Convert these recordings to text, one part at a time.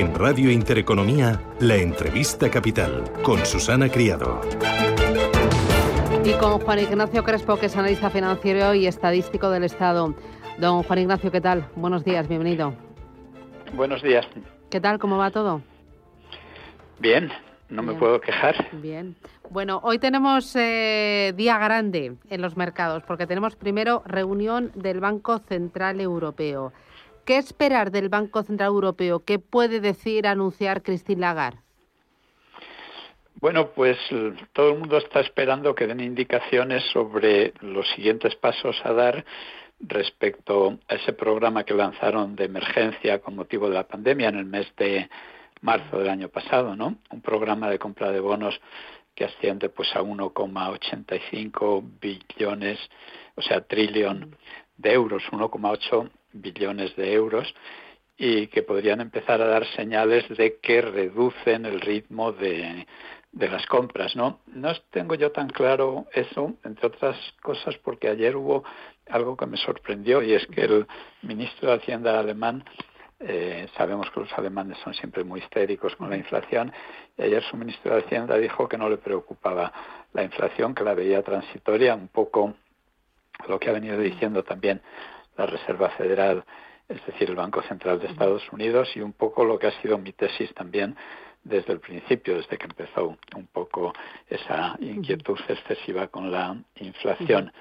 En Radio Intereconomía, la entrevista capital con Susana Criado. Y con Juan Ignacio Crespo, que es analista financiero y estadístico del Estado. Don Juan Ignacio, ¿qué tal? Buenos días, bienvenido. Buenos días. ¿Qué tal? ¿Cómo va todo? Bien, no me puedo quejar. Bien. Bueno, hoy tenemos eh, día grande en los mercados porque tenemos primero reunión del Banco Central Europeo. ¿Qué esperar del Banco Central Europeo? ¿Qué puede decir, anunciar Christine Lagarde? Bueno, pues todo el mundo está esperando que den indicaciones sobre los siguientes pasos a dar respecto a ese programa que lanzaron de emergencia con motivo de la pandemia en el mes de marzo del año pasado, ¿no? Un programa de compra de bonos que asciende pues a 1,85 billones, o sea, trillón de euros, 1,8 billones de euros y que podrían empezar a dar señales de que reducen el ritmo de, de las compras, ¿no? No tengo yo tan claro eso, entre otras cosas, porque ayer hubo algo que me sorprendió y es que el ministro de Hacienda alemán eh, sabemos que los alemanes son siempre muy histéricos con la inflación. Y ayer su ministro de Hacienda dijo que no le preocupaba la inflación, que la veía transitoria, un poco lo que ha venido diciendo también la Reserva Federal, es decir, el Banco Central de Estados Unidos, y un poco lo que ha sido mi tesis también desde el principio, desde que empezó un poco esa inquietud excesiva con la inflación.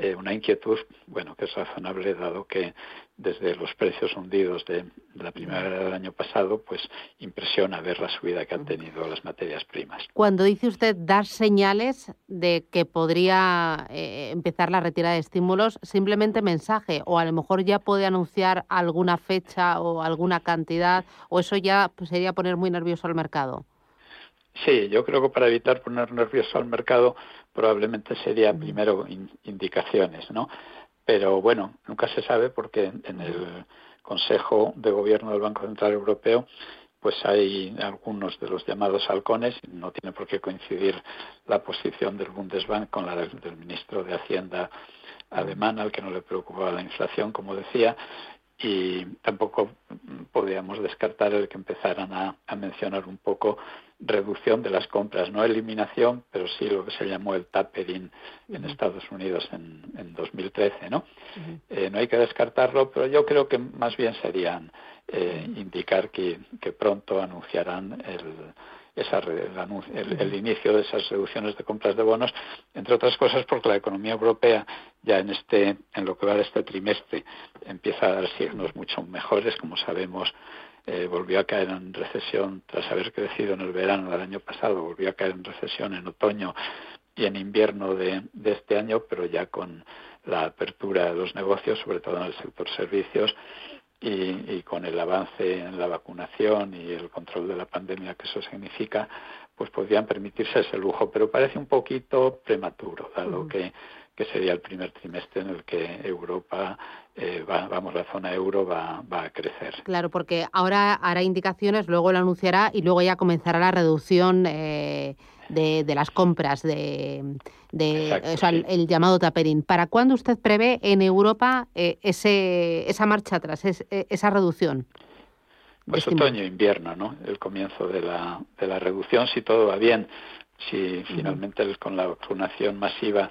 Eh, una inquietud, bueno, que es razonable dado que desde los precios hundidos de, la primavera del año pasado, pues impresiona ver la subida que han tenido las materias primas. Cuando dice usted dar señales de que podría eh, empezar la retirada de estímulos, simplemente mensaje, o a lo mejor ya puede anunciar alguna fecha o alguna cantidad, o eso ya pues, sería poner muy nervioso al mercado. Sí, yo creo que para evitar poner nervioso al mercado probablemente sería primero indicaciones, ¿no? Pero bueno, nunca se sabe porque en el Consejo de Gobierno del Banco Central Europeo pues hay algunos de los llamados halcones, no tiene por qué coincidir la posición del Bundesbank con la del, ministro de Hacienda alemán, al que no le preocupaba la inflación, como decía, y tampoco podríamos descartar el que empezaran a mencionar un poco reducción de las compras, no eliminación, pero sí lo que se llamó el tapering en Estados Unidos en, en 2013, ¿no? Eh, no hay que descartarlo, pero yo creo que más bien serían eh, indicar que, que, pronto anunciarán el, esa, el, el, inicio de esas reducciones de compras de bonos, entre otras cosas porque la economía europea ya en este en lo que va de este trimestre empieza a dar signos mucho mejores, como sabemos eh, volvió a caer en recesión tras haber crecido en el verano del año pasado, volvió a caer en recesión en otoño y en invierno de, este año, pero ya con la apertura de los negocios, sobre todo en el sector servicios, y, con el avance en la vacunación y el control de la pandemia que eso significa, pues podrían permitirse ese lujo, pero parece un poquito prematuro, dado que que sería el primer trimestre en el que Europa, eh, va, vamos, la zona euro va, va, a crecer. Claro, porque ahora hará indicaciones, luego lo anunciará y luego ya comenzará la reducción eh, de, de, las compras, de, de o sea, el, llamado tapering. ¿Para cuándo usted prevé en Europa eh, ese, esa marcha atrás, esa reducción? Pues otoño-invierno, ¿no? El comienzo de la, de la reducción, si todo va bien, si finalmente con la vacunación masiva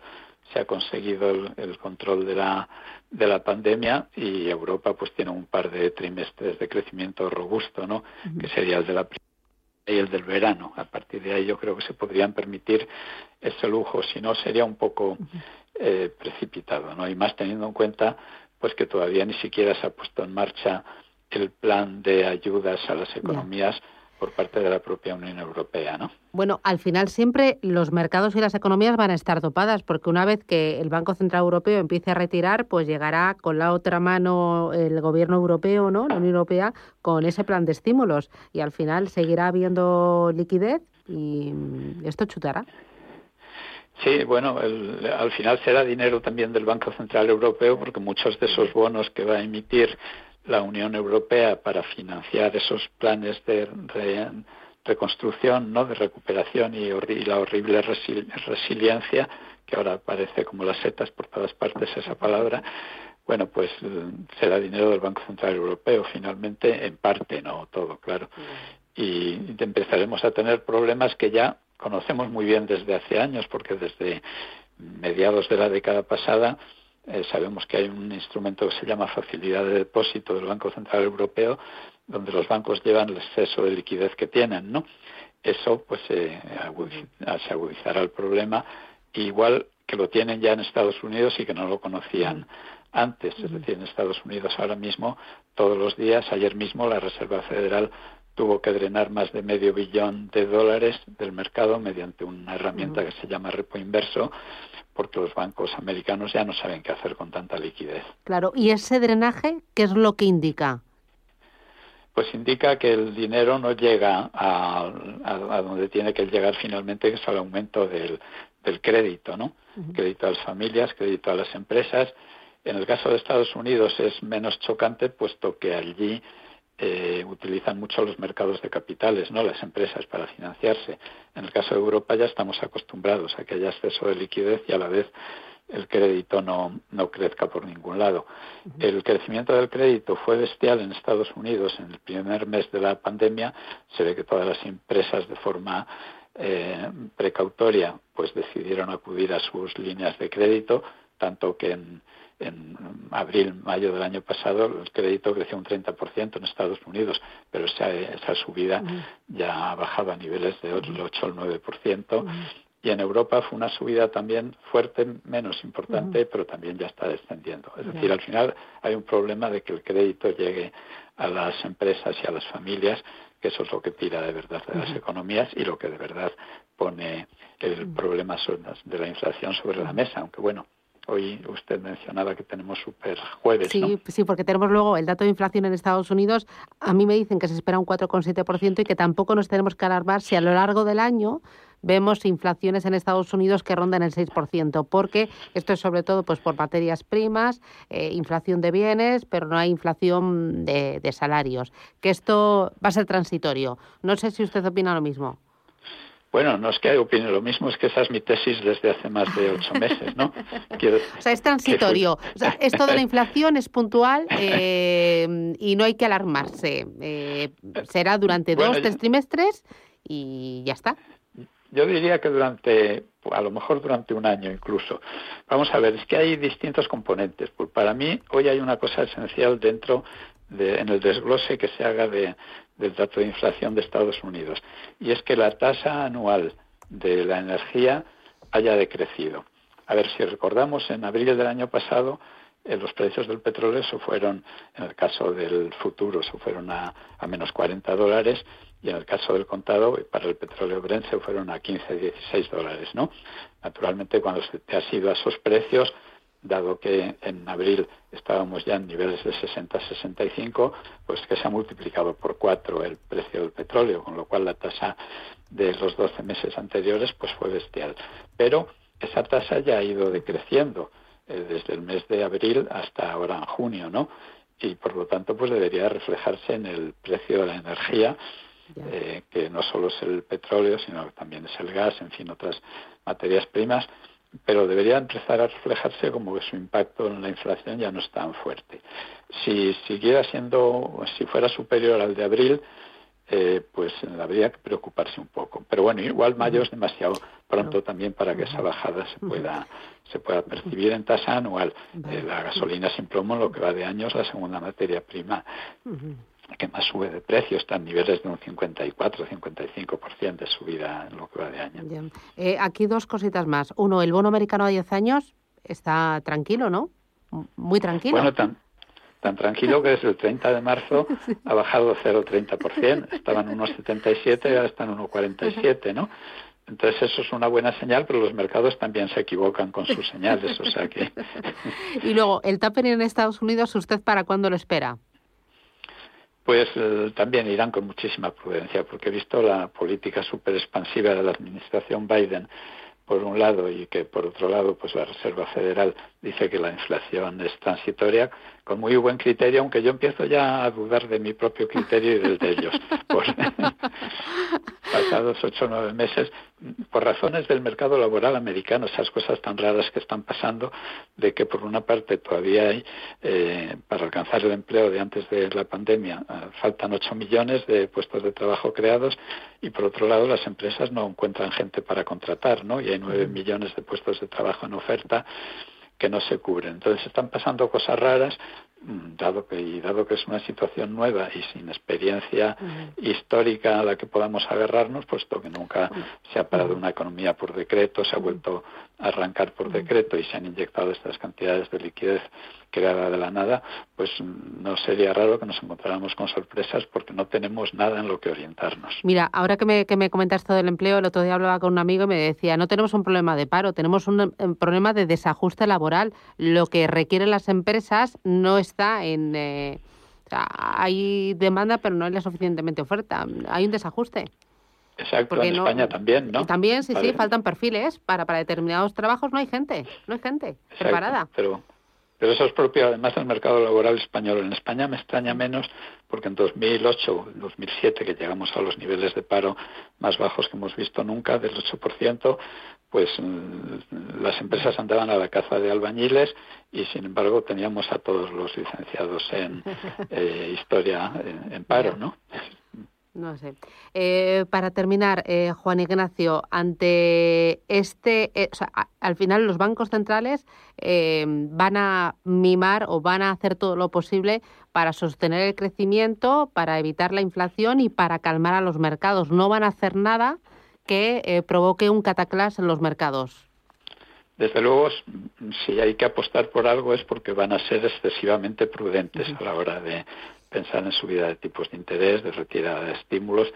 se ha conseguido el, control de la, de la pandemia y Europa pues tiene un par de trimestres de crecimiento robusto, ¿no? Que sería el de la y el del verano. A partir de ahí yo creo que se podrían permitir ese lujo, si no sería un poco eh, precipitado, ¿no? Y más teniendo en cuenta pues que todavía ni siquiera se ha puesto en marcha el plan de ayudas a las economías por parte de la propia Unión Europea, ¿no? Bueno, al final siempre los mercados y las economías van a estar topadas, porque una vez que el Banco Central Europeo empiece a retirar, pues llegará con la otra mano el Gobierno Europeo, ¿no? La Unión Europea, con ese plan de estímulos y al final seguirá habiendo liquidez y esto chutará. Sí, bueno, al final será dinero también del Banco Central Europeo, porque muchos de esos bonos que va a emitir la Unión Europea para financiar esos planes de reconstrucción, ¿no? de recuperación y, la horrible resiliencia, que ahora aparece como las setas por todas partes esa palabra, bueno, pues será dinero del Banco Central Europeo finalmente, en parte, no todo, claro. Y empezaremos a tener problemas que ya conocemos muy bien desde hace años, porque desde mediados de la década pasada eh, sabemos que hay un instrumento que se llama facilidad de depósito del Banco Central Europeo, donde los bancos llevan el exceso de liquidez que tienen, ¿no? Eso, pues, eh, se agudizará el problema, igual que lo tienen ya en Estados Unidos y que no lo conocían antes. Es decir, en Estados Unidos ahora mismo, todos los días, ayer mismo, la Reserva Federal tuvo que drenar más de medio billón de dólares del mercado mediante una herramienta que se llama repo inverso, porque los bancos americanos ya no saben qué hacer con tanta liquidez. Claro, ¿y ese drenaje qué es lo que indica? Pues indica que el dinero no llega a, donde tiene que llegar finalmente, que es al aumento del, crédito, ¿no? Crédito a las familias, crédito a las empresas. En el caso de Estados Unidos es menos chocante, puesto que allí eh, utilizan mucho los mercados de capitales, no las empresas para financiarse. En el caso de Europa ya estamos acostumbrados a que haya exceso de liquidez y a la vez el crédito no, no crezca por ningún lado. El crecimiento del crédito fue bestial en Estados Unidos en el primer mes de la pandemia. Se ve que todas las empresas de forma eh, precautoria pues decidieron acudir a sus líneas de crédito, tanto que en en abril, mayo del año pasado el crédito creció un 30% en Estados Unidos, pero esa, esa subida ya ha bajado a niveles de 8 al 9%. Y en Europa fue una subida también fuerte, menos importante, pero también ya está descendiendo. Es decir, al final hay un problema de que el crédito llegue a las empresas y a las familias, que eso es lo que tira de verdad de las economías y lo que de verdad pone el problema de la inflación sobre la mesa. Aunque bueno, Hoy usted mencionaba que tenemos super jueves. Sí, sí, porque tenemos luego el dato de inflación en Estados Unidos. A mí me dicen que se espera un 4,7% y que tampoco nos tenemos que alarmar si a lo largo del año vemos inflaciones en Estados Unidos que rondan el 6%, porque esto es sobre todo pues por materias primas, eh, inflación de bienes, pero no hay inflación de, de salarios. Que esto va a ser transitorio. No sé si usted opina lo mismo. Bueno, no es que opine lo mismo, es que esa es mi tesis desde hace más de ocho meses, ¿no? o sea, es transitorio. O sea, esto de la inflación es puntual eh, y no hay que alarmarse. Eh, será durante dos, tres trimestres y ya está. Yo diría que durante, a lo mejor durante un año incluso. Vamos a ver, es que hay distintos componentes. Pues para mí, hoy hay una cosa esencial dentro de, en el desglose que se haga de, del dato de inflación de Estados Unidos, y es que la tasa anual de la energía haya decrecido. A ver, si recordamos, en abril del año pasado eh, los precios del petróleo se fueron, en el caso del futuro, se fueron a, menos 40 dólares y en el caso del contado, para el petróleo Brent se fueron a 15, 16 dólares, ¿no? Naturalmente, cuando se te ha sido a esos precios, dado que en abril estábamos ya en niveles de 60-65, pues que se ha multiplicado por cuatro el precio del petróleo, con lo cual la tasa de los 12 meses anteriores pues fue bestial. Pero esa tasa ya ha ido decreciendo eh, desde el mes de abril hasta ahora en junio, ¿no? Y por lo tanto pues debería reflejarse en el precio de la energía, eh, que no solo es el petróleo, sino que también es el gas, en fin, otras materias primas, pero debería empezar a reflejarse como que su impacto en la inflación ya no es tan fuerte. Si siguiera siendo, si fuera superior al de abril, eh, pues habría que preocuparse un poco. Pero bueno, igual mayo es demasiado pronto también para que esa bajada se pueda se pueda percibir en tasa anual. Eh, la gasolina sin plomo, lo que va de años, la segunda materia prima que más sube de precio, está en niveles de un 54-55% de subida en lo que va de año. Eh, aquí dos cositas más. Uno, el bono americano a 10 años está tranquilo, ¿no? Muy tranquilo. Bueno, tan, tan tranquilo que desde el 30 de marzo ha bajado 0,30%. Estaban en 1,77 y ahora están en 1,47, ¿no? Entonces eso es una buena señal, pero los mercados también se equivocan con sus señales, o sea que... y luego, el tapering en Estados Unidos, ¿usted para cuándo lo espera? Pues eh, también irán con muchísima prudencia, porque he visto la política súper expansiva de la administración Biden, por un lado, y que por otro lado, pues la Reserva Federal dice que la inflación es transitoria, con muy buen criterio, aunque yo empiezo ya a dudar de mi propio criterio y del de ellos. pasados ocho o nueve meses, por razones del mercado laboral americano, esas cosas tan raras que están pasando, de que por una parte todavía hay, eh, para alcanzar el empleo de antes de la pandemia, eh, faltan ocho millones de puestos de trabajo creados y por otro lado las empresas no encuentran gente para contratar, ¿no? Y hay nueve millones de puestos de trabajo en oferta que no se cubren. Entonces están pasando cosas raras dado que y dado que es una situación nueva y sin experiencia histórica a la que podamos agarrarnos puesto que nunca se ha parado una economía por decreto se ha vuelto a arrancar por decreto y se han inyectado estas cantidades de liquidez creada de la nada pues no sería raro que nos encontráramos con sorpresas porque no tenemos nada en lo que orientarnos. Mira ahora que me, que me comentas todo el empleo el otro día hablaba con un amigo y me decía no tenemos un problema de paro tenemos un, un problema de desajuste laboral. Lo que requieren las empresas no es está en... Eh, hay demanda, pero no hay la suficientemente oferta. Hay un desajuste. Exacto, en España también, ¿no? También, sí, sí, faltan perfiles. Para, para determinados trabajos no hay gente, no hay gente preparada. Pero, pero eso es propio además del mercado laboral español. En España me extraña menos porque en 2008, 2007, que llegamos a los niveles de paro más bajos que hemos visto nunca, del 8%, pues mm, las empresas andaban a la caza de albañiles y sin embargo teníamos a todos los licenciados en eh, historia en, paro, ¿no? No sé. Eh, para terminar, eh, Juan Ignacio, ante este, o sea, al final los bancos centrales van a mimar o van a hacer todo lo posible para sostener el crecimiento, para evitar la inflación y para calmar a los mercados. No van a hacer nada que eh, provoque un cataclas en los mercados? Desde luego, si hay que apostar por algo es porque van a ser excesivamente prudentes a la hora de pensar en subida de tipos de interés, de retirada de estímulos,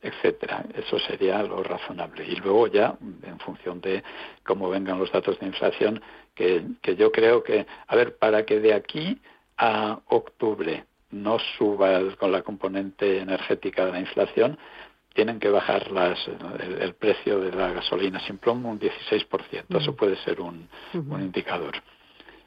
etcétera. Eso sería lo razonable. Y luego ya, en función de cómo vengan los datos de inflación, que, que yo creo que, a ver, para que de aquí a octubre no suba con la componente energética de la inflación, tienen que bajar las, el, precio de la gasolina sin plomo un 16%. Eso puede ser un, un indicador.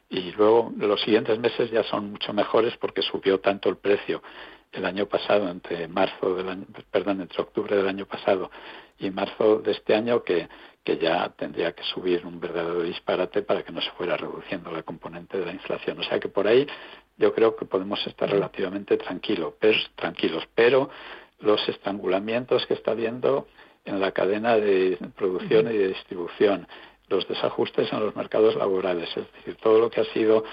Y luego los siguientes meses ya son mucho mejores porque subió tanto el precio el año pasado, entre marzo del año, perdón, entre octubre del año pasado y marzo de este año que, que ya tendría que subir un verdadero disparate para que no se fuera reduciendo la componente de la inflación. O sea que por ahí yo creo que podemos estar relativamente tranquilo, tranquilos, pero los estrangulamientos que está habiendo en la cadena de producción y de distribución, los desajustes en los mercados laborales, es decir, todo lo que ha sido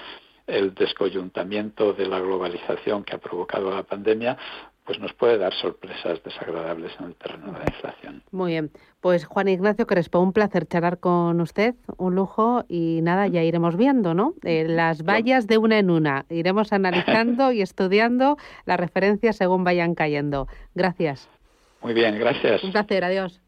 el descoyuntamiento de la globalización que ha provocado la pandemia, pues nos puede dar sorpresas desagradables en el terreno de la inflación. Muy bien. Pues Juan Ignacio Crespo, un placer charlar con usted, un lujo y nada, ya iremos viendo, ¿no? Eh, las vallas de una en una. Iremos analizando y estudiando las referencias según vayan cayendo. Gracias. Muy bien, gracias. Un placer, adiós.